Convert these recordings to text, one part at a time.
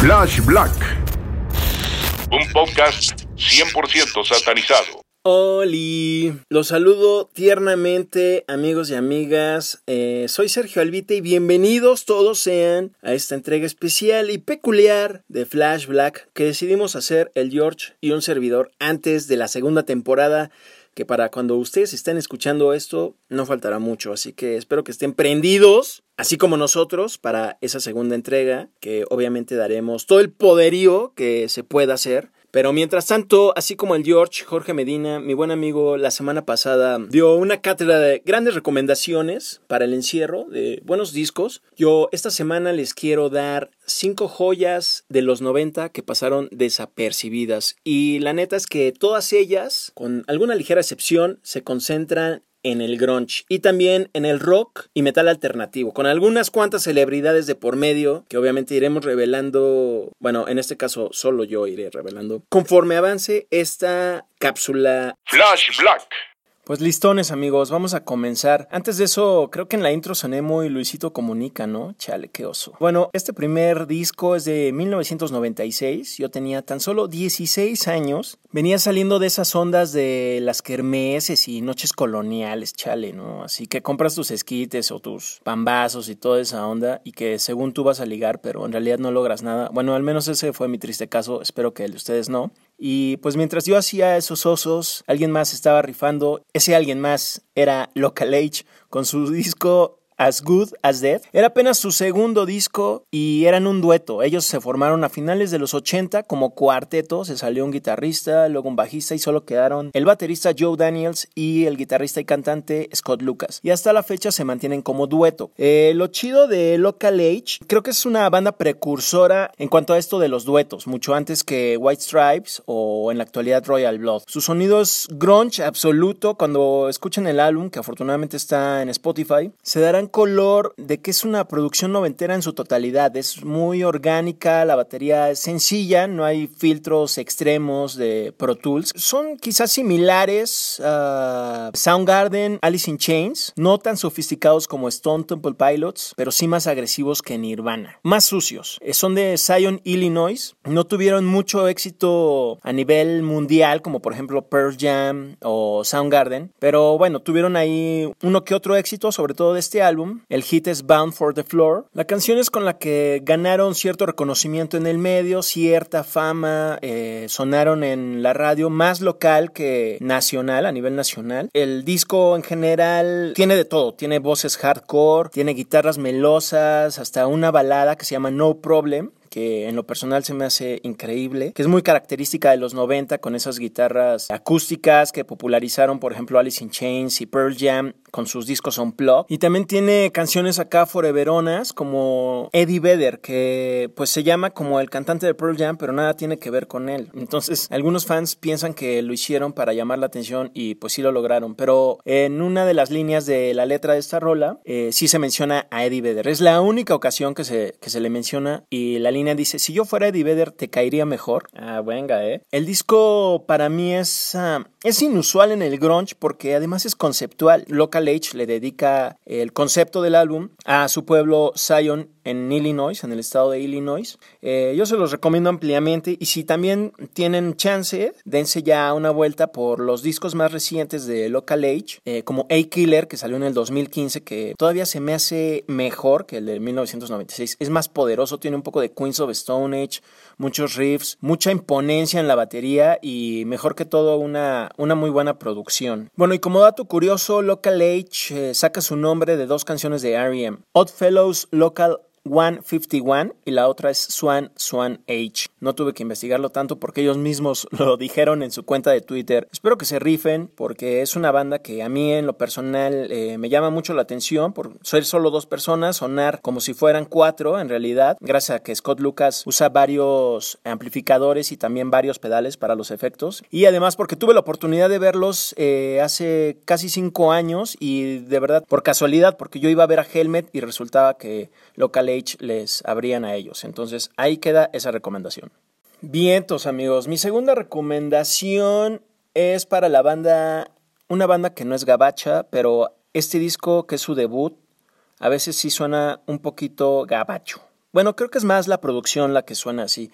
Flash Black. Un podcast 100% satanizado. Oli, los saludo tiernamente amigos y amigas, Eh, soy Sergio Albite y bienvenidos todos sean a esta entrega especial y peculiar de Flash Black que decidimos hacer el George y un servidor antes de la segunda temporada que para cuando ustedes estén escuchando esto no faltará mucho, así que espero que estén prendidos, así como nosotros, para esa segunda entrega, que obviamente daremos todo el poderío que se pueda hacer. Pero mientras tanto, así como el George, Jorge Medina, mi buen amigo, la semana pasada dio una cátedra de grandes recomendaciones para el encierro de buenos discos. Yo esta semana les quiero dar cinco joyas de los 90 que pasaron desapercibidas. Y la neta es que todas ellas, con alguna ligera excepción, se concentran en el grunge y también en el rock y metal alternativo, con algunas cuantas celebridades de por medio que obviamente iremos revelando, bueno, en este caso solo yo iré revelando, conforme avance esta cápsula Flash Black. Pues listones amigos, vamos a comenzar. Antes de eso, creo que en la intro soné muy Luisito Comunica, ¿no? Chale, qué oso. Bueno, este primer disco es de 1996, yo tenía tan solo 16 años. Venía saliendo de esas ondas de las kermeses y noches coloniales, chale, ¿no? Así que compras tus esquites o tus pambazos y toda esa onda y que según tú vas a ligar, pero en realidad no logras nada. Bueno, al menos ese fue mi triste caso, espero que el de ustedes no. Y pues mientras yo hacía esos osos, alguien más estaba rifando. Ese alguien más era Local H con su disco As Good as Dead. Era apenas su segundo disco y eran un dueto. Ellos se formaron a finales de los 80 como cuarteto. Se salió un guitarrista, luego un bajista y solo quedaron el baterista Joe Daniels y el guitarrista y cantante Scott Lucas. Y hasta la fecha se mantienen como dueto. Eh, lo chido de Local H, creo que es una banda precursora en cuanto a esto de los duetos, mucho antes que White Stripes o en la actualidad Royal Blood. Su sonido es grunge absoluto. Cuando escuchen el álbum, que afortunadamente está en Spotify, se darán color de que es una producción noventera en su totalidad. Es muy orgánica, la batería es sencilla, no hay filtros extremos de Pro Tools. Son quizás similares a Soundgarden, Alice in Chains, no tan sofisticados como Stone Temple Pilots, pero sí más agresivos que Nirvana. Más sucios. Eh, Son de Zion, Illinois. No tuvieron mucho éxito a nivel mundial, como por ejemplo Pearl Jam o Soundgarden, pero bueno, tuvieron ahí uno que otro éxito, sobre todo de este álbum. El hit es Bound for the Floor. La canción es con la que ganaron cierto reconocimiento en el medio, cierta fama, eh, sonaron en la radio más local que nacional, a nivel nacional. El disco en general tiene de todo, tiene voces hardcore, tiene guitarras melosas, hasta una balada que se llama No Problem que en lo personal se me hace increíble, que es muy característica de los 90 con esas guitarras acústicas que popularizaron, por ejemplo, Alice in Chains y Pearl Jam con sus discos Unplugged. Y también tiene canciones acá foreveronas como Eddie Vedder, que pues se llama como el cantante de Pearl Jam, pero nada tiene que ver con él. Entonces, algunos fans piensan que lo hicieron para llamar la atención y pues sí lo lograron. Pero en una de las líneas de la letra de esta rola, eh, sí se menciona a Eddie Vedder. Es la única ocasión que se, que se le menciona y la línea línea dice, si yo fuera Eddie Vedder, ¿te caería mejor? Ah, venga, ¿eh? El disco para mí es, ah, es inusual en el grunge porque además es conceptual. Local H le dedica el concepto del álbum a su pueblo Zion en Illinois, en el estado de Illinois. Eh, yo se los recomiendo ampliamente y si también tienen chance, dense ya una vuelta por los discos más recientes de Local Age, eh, como A Killer, que salió en el 2015, que todavía se me hace mejor que el de 1996. Es más poderoso, tiene un poco de Queens of Stone Age, muchos riffs, mucha imponencia en la batería y mejor que todo una, una muy buena producción. Bueno, y como dato curioso, Local Age eh, saca su nombre de dos canciones de R.E.M. Odd Fellows Local 151 y la otra es Swan Swan H. No tuve que investigarlo tanto porque ellos mismos lo dijeron en su cuenta de Twitter. Espero que se rifen porque es una banda que a mí en lo personal eh, me llama mucho la atención por ser solo dos personas, sonar como si fueran cuatro en realidad, gracias a que Scott Lucas usa varios amplificadores y también varios pedales para los efectos. Y además porque tuve la oportunidad de verlos eh, hace casi cinco años y de verdad por casualidad porque yo iba a ver a Helmet y resultaba que Les abrían a ellos. Entonces ahí queda esa recomendación. Vientos amigos, mi segunda recomendación es para la banda, una banda que no es gabacha, pero este disco que es su debut, a veces sí suena un poquito gabacho. Bueno, creo que es más la producción la que suena así.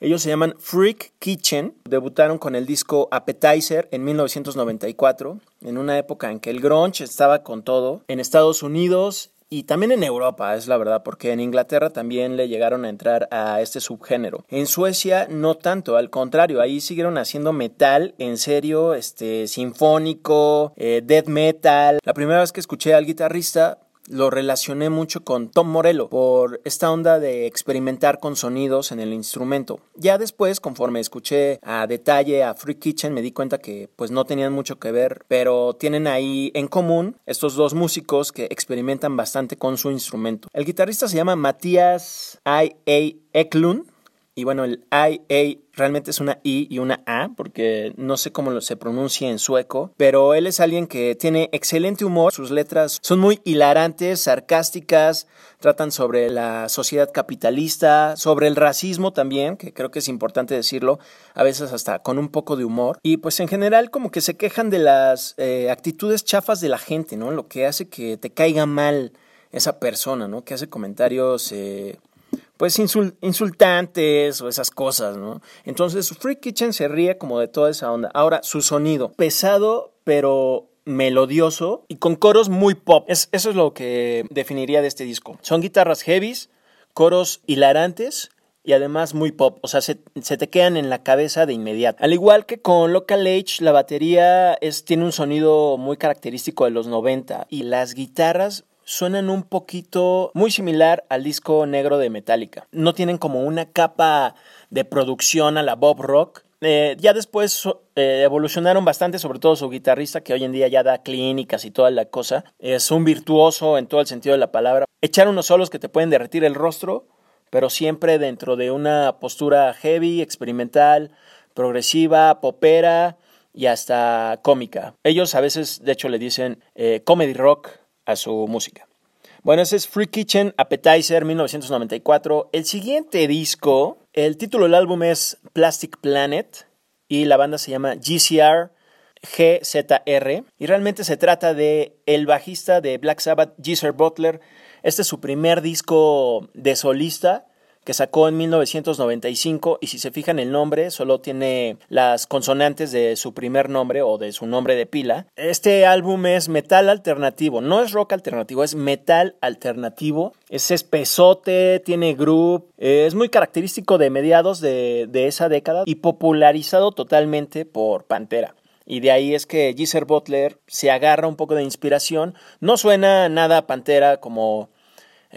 Ellos se llaman Freak Kitchen, debutaron con el disco Appetizer en 1994, en una época en que el grunge estaba con todo. En Estados Unidos y también en Europa, es la verdad, porque en Inglaterra también le llegaron a entrar a este subgénero. En Suecia no tanto, al contrario, ahí siguieron haciendo metal en serio, este, sinfónico, eh, death metal. La primera vez que escuché al guitarrista lo relacioné mucho con Tom Morello por esta onda de experimentar con sonidos en el instrumento. Ya después, conforme escuché a detalle a Free Kitchen, me di cuenta que pues no tenían mucho que ver, pero tienen ahí en común estos dos músicos que experimentan bastante con su instrumento. El guitarrista se llama Matías I. A. Eklund y bueno, el IA realmente es una I y una A, porque no sé cómo se pronuncia en sueco, pero él es alguien que tiene excelente humor, sus letras son muy hilarantes, sarcásticas, tratan sobre la sociedad capitalista, sobre el racismo también, que creo que es importante decirlo, a veces hasta con un poco de humor, y pues en general como que se quejan de las eh, actitudes chafas de la gente, ¿no? Lo que hace que te caiga mal esa persona, ¿no? Que hace comentarios... Eh, pues insultantes o esas cosas, ¿no? Entonces Free Kitchen se ríe como de toda esa onda. Ahora, su sonido, pesado, pero melodioso y con coros muy pop. eso es lo que definiría de este disco. Son guitarras heavies, coros hilarantes y además muy pop, o sea, se, te quedan en la cabeza de inmediato. Al igual que con Local Age, la batería es, tiene un sonido muy característico de los 90 y las guitarras suenan un poquito muy similar al disco negro de Metallica. No tienen como una capa de producción a la Bob Rock. Eh, ya después eh, evolucionaron bastante, sobre todo su guitarrista, que hoy en día ya da clínicas y toda la cosa. Es un virtuoso en todo el sentido de la palabra. Echar unos solos que te pueden derretir el rostro, pero siempre dentro de una postura heavy, experimental, progresiva, popera y hasta cómica. Ellos a veces, de hecho, le dicen eh, comedy rock a su música. Bueno, ese es Free Kitchen Appetizer 1994. El siguiente disco, el título del álbum es Plastic Planet y la banda se llama GCR GZR y realmente se trata de el bajista de Black Sabbath, Geezer Butler. Este es su primer disco de solista que sacó en 1995 y si se fijan el nombre solo tiene las consonantes de su primer nombre o de su nombre de pila. Este álbum es metal alternativo, no es rock alternativo, es metal alternativo. Es espesote, tiene groove, es muy característico de mediados de, de esa década y popularizado totalmente por Pantera. Y de ahí es que Geezer Butler se agarra un poco de inspiración. No suena nada Pantera como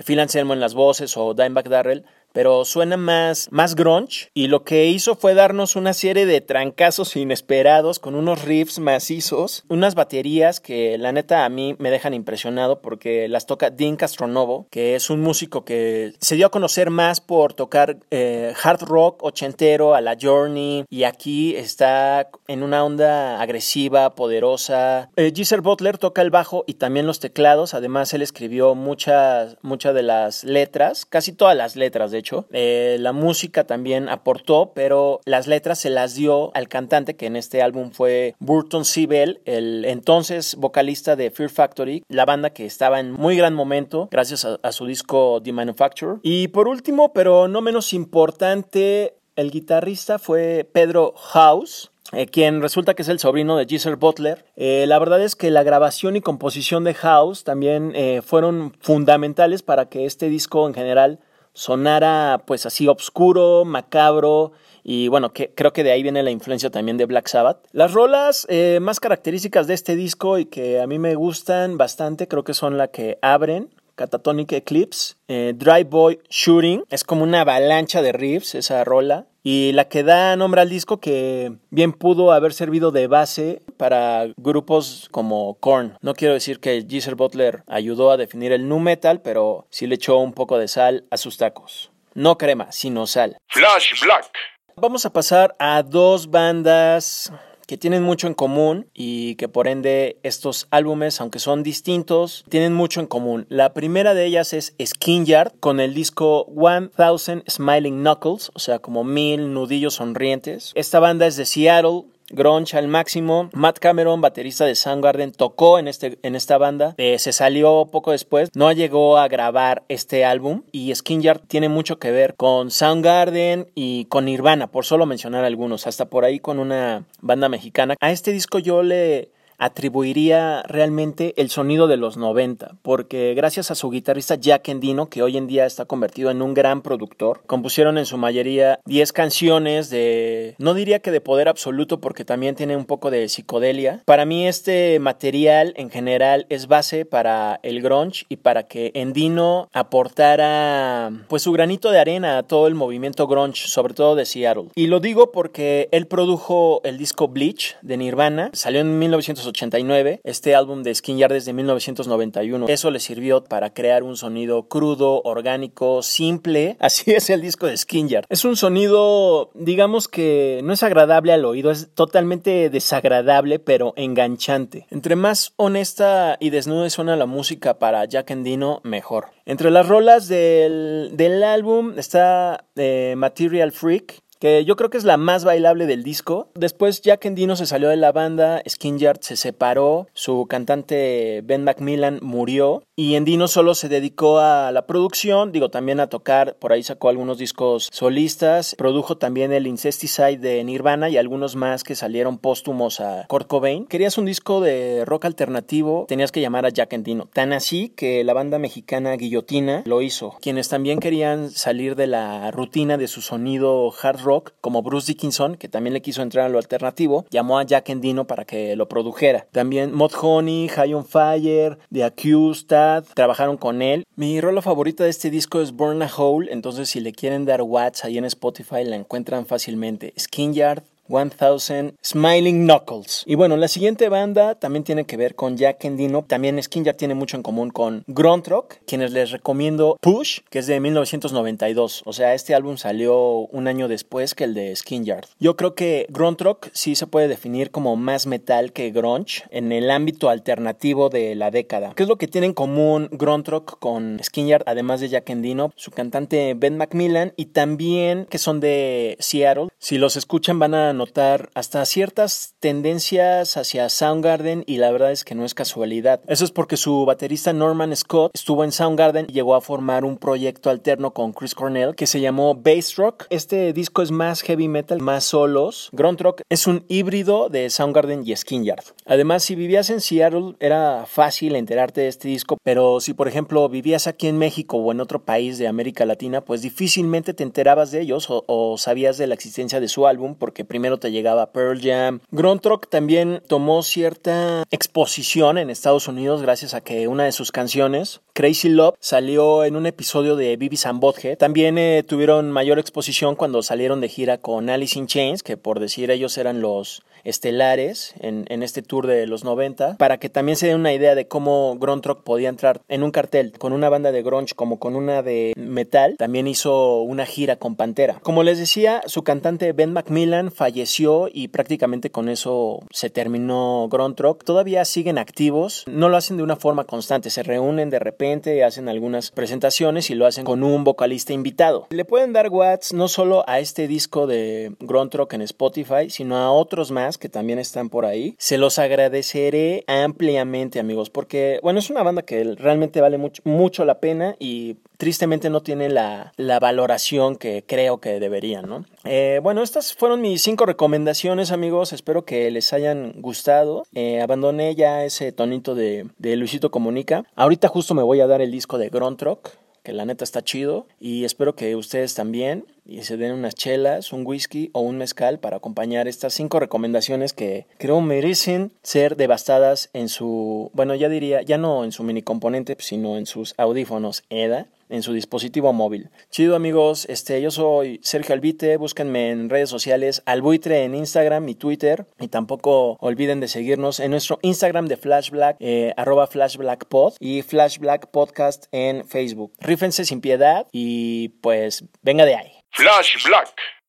Phil Anselmo en las voces o Dimebag Darrell, pero suena más, más grunge y lo que hizo fue darnos una serie de trancazos inesperados con unos riffs macizos, unas baterías que la neta a mí me dejan impresionado porque las toca Dean Castronovo, que es un músico que se dio a conocer más por tocar eh, hard rock ochentero a la Journey y aquí está en una onda agresiva, poderosa. Eh, Giselle Butler toca el bajo y también los teclados, además él escribió muchas, muchas de las letras, casi todas las letras de hecho. Eh, la música también aportó, pero las letras se las dio al cantante, que en este álbum fue Burton Sibel, el entonces vocalista de Fear Factory, la banda que estaba en muy gran momento gracias a, su disco The Manufacturer. Y por último, pero no menos importante, el guitarrista fue Pedro House, eh, quien resulta que es el sobrino de Giselle Butler. Eh, la verdad es que la grabación y composición de House también fueron fundamentales para que este disco en general sonara pues así oscuro, macabro y bueno, que, creo que de ahí viene la influencia también de Black Sabbath. Las rolas más características de este disco y que a mí me gustan bastante creo que son la que abren, Catatonic Eclipse, Dry Boy Shooting, es como una avalancha de riffs esa rola. Y la que da nombre al disco que bien pudo haber servido de base para grupos como Korn. No quiero decir que Geezer Butler ayudó a definir el nu metal, pero sí le echó un poco de sal a sus tacos. No crema, sino sal. Flash Black. Vamos a pasar a dos bandas que tienen mucho en común y que por ende estos álbumes, aunque son distintos, tienen mucho en común. La primera de ellas es Skinyard con el disco 1000 Smiling Knuckles, o sea, como mil nudillos sonrientes. Esta banda es de Seattle, grunge al máximo. Matt Cameron, baterista de Soundgarden, tocó en, este, en esta banda. Eh, se salió poco después. No llegó a grabar este álbum. Y Skinyard tiene mucho que ver con Soundgarden y con Nirvana, por solo mencionar algunos. Hasta por ahí con una banda mexicana. A este disco yo le atribuiría realmente el sonido de los 90, porque gracias a su guitarrista Jack Endino, que hoy en día está convertido en un gran productor, compusieron en su mayoría 10 canciones de, no diría que de poder absoluto, porque también tiene un poco de psicodelia. Para mí este material en general es base para el grunge y para que Endino aportara pues su granito de arena a todo el movimiento grunge, sobre todo de Seattle. Y lo digo porque él produjo el disco Bleach de Nirvana, salió en 1980 89, este álbum de Skin Yard desde 1991. Eso le sirvió para crear un sonido crudo, orgánico, simple. Así es el disco de Skin. Es un sonido, digamos que no es agradable al oído, es totalmente desagradable, pero enganchante. Entre más honesta y desnuda suena la música para Jack Endino, mejor. Entre las rolas del, del álbum está eh, Material Freak, que yo creo que es la más bailable del disco. Después Jack Endino se salió de la banda, Skinyard se separó, su cantante Ben Macmillan murió y Endino solo se dedicó a la producción, digo también a tocar, por ahí sacó algunos discos solistas, produjo también el Incesticide de Nirvana y algunos más que salieron póstumos a Kurt Cobain. Querías un disco de rock alternativo, tenías que llamar a Jack Endino. Tan así que la banda mexicana Guillotina lo hizo. Quienes también querían salir de la rutina de su sonido hard rock como Bruce Dickinson, que también le quiso entrar a lo alternativo, llamó a Jack Endino para que lo produjera. También Mod Honey, High on Fire, The Accused, trabajaron con él. Mi rola favorita de este disco es Burn a Hole, entonces si le quieren dar watts ahí en Spotify la encuentran fácilmente. Skinyard, 1000 Smiling Knuckles. Y bueno, la siguiente banda también tiene que ver con Jack Endino. También Skin tiene mucho en común con Gruntrock, quienes les recomiendo Push, que es de 1992. O sea, este álbum salió un año después que el de Skin Yo creo que Gruntrock sí se puede definir como más metal que grunge en el ámbito alternativo de la década. ¿Qué es lo que tiene en común Gruntrock con Skin además de Jack Endino? Su cantante Ben Macmillan y también que son de Seattle. Si los escuchan van a notar hasta ciertas tendencias hacia Soundgarden y la verdad es que no es casualidad. Eso es porque su baterista Norman Scott estuvo en Soundgarden y llegó a formar un proyecto alterno con Chris Cornell que se llamó Bass Rock. Este disco es más heavy metal, más solos. Grunt Rock es un híbrido de Soundgarden y Skinyard. Además, si vivías en Seattle era fácil enterarte de este disco, pero si por ejemplo vivías aquí en México o en otro país de América Latina, pues difícilmente te enterabas de ellos o, o sabías de la existencia de su álbum porque primero te llegaba Pearl Jam. Gruntrock también tomó cierta exposición en Estados Unidos gracias a que una de sus canciones, Crazy Love, salió en un episodio de Beavis and. También eh, tuvieron mayor exposición cuando salieron de gira con Alice in Chains, que por decir ellos eran los estelares en, este tour de los 90, para que también se den una idea de cómo Gruntrock podía entrar en un cartel con una banda de grunge como con una de metal. También hizo una gira con Pantera. Como les decía, su cantante Ben Macmillan falleció y prácticamente con eso se terminó Gruntrock. Todavía siguen activos, no lo hacen de una forma constante, se reúnen de repente hacen algunas presentaciones y lo hacen con un vocalista invitado. Le pueden dar watts no solo a este disco de Gruntrock en Spotify, sino a otros más que también están por ahí. Se los agradeceré ampliamente, amigos, porque, bueno, es una banda que realmente vale mucho, mucho la pena y tristemente no tiene la, valoración que creo que deberían, ¿no? Eh, bueno, estas fueron mis cinco recomendaciones, amigos. Espero que les hayan gustado. Eh, abandoné ya ese tonito de, de Luisito Comunica. Ahorita justo me voy a dar el disco de Gruntrock que la neta está chido y espero que ustedes también se den unas chelas, un whisky o un mezcal para acompañar estas cinco recomendaciones que creo merecen ser devastadas en su, bueno ya diría, ya no en su mini componente, sino en sus audífonos EDA en su dispositivo móvil. Chido amigos, este, yo soy Sergio Albite, búsquenme en redes sociales Albuitre en Instagram y Twitter y tampoco olviden de seguirnos en nuestro Instagram de Flashblack, eh, arroba Flashblackpod y Flashblack Podcast en Facebook. Rífense sin piedad y pues venga de ahí. Flash Black.